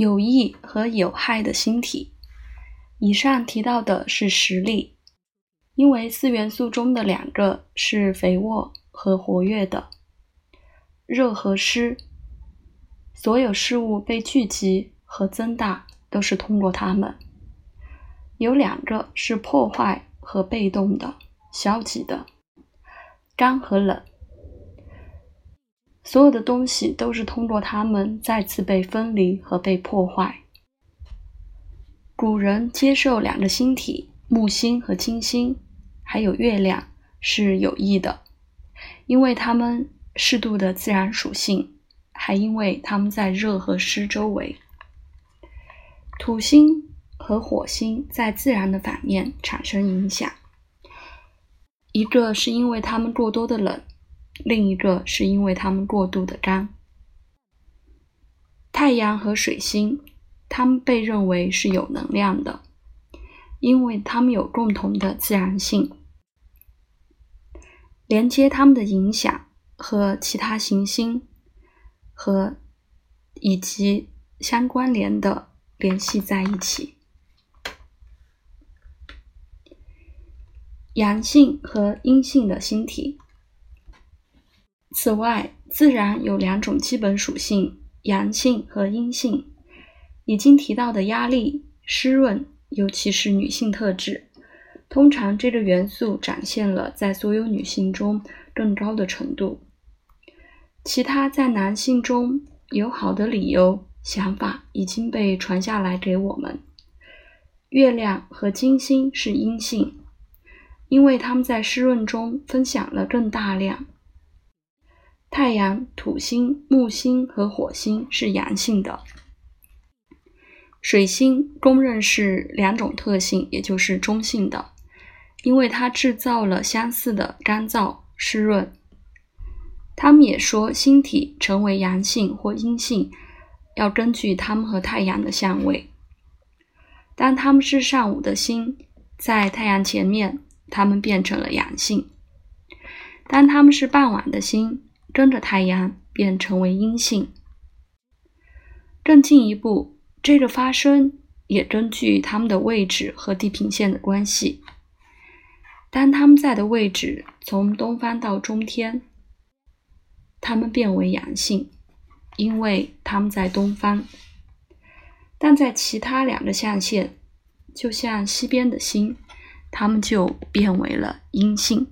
有益和有害的星体。以上提到的是实例，因为四元素中的两个是肥沃和活跃的，热和湿，所有事物被聚集和增大都是通过它们。有两个是破坏和被动的、消极的，干和冷。所有的东西都是通过它们再次被分离和被破坏。古人接受两个星体木星和金星，还有月亮是有益的，因为它们适度的自然属性，还因为它们在热和湿周围。土星和火星在自然的反面产生影响，一个是因为它们过多的冷，另一个是因为它们过度的干。太阳和水星。它们被认为是有能量的，因为它们有共同的自然性。连接它们的影响和其他行星和以及相关联的联系在一起。阳性和阴性的星体。此外，自然有两种基本属性：阳性和阴性。已经提到的压力、湿润，尤其是女性特质，通常这个元素展现了在所有女性中更高的程度。其他在男性中有好的理由、想法已经被传下来给我们。月亮和金星是阴性，因为它们在湿润中分享了更大量。太阳、土星、木星和火星是阳性的。水星公认是两种特性，也就是中性的，因为它制造了相似的干燥、湿润。他们也说，星体成为阳性或阴性，要根据它们和太阳的相位。当它们是上午的星，在太阳前面，它们变成了阳性；当它们是傍晚的星，跟着太阳，便成为阴性。更进一步。这个发生也根据它们的位置和地平线的关系。当它们在的位置从东方到中天，它们变为阳性，因为它们在东方；但在其他两个象限，就像西边的星，它们就变为了阴性。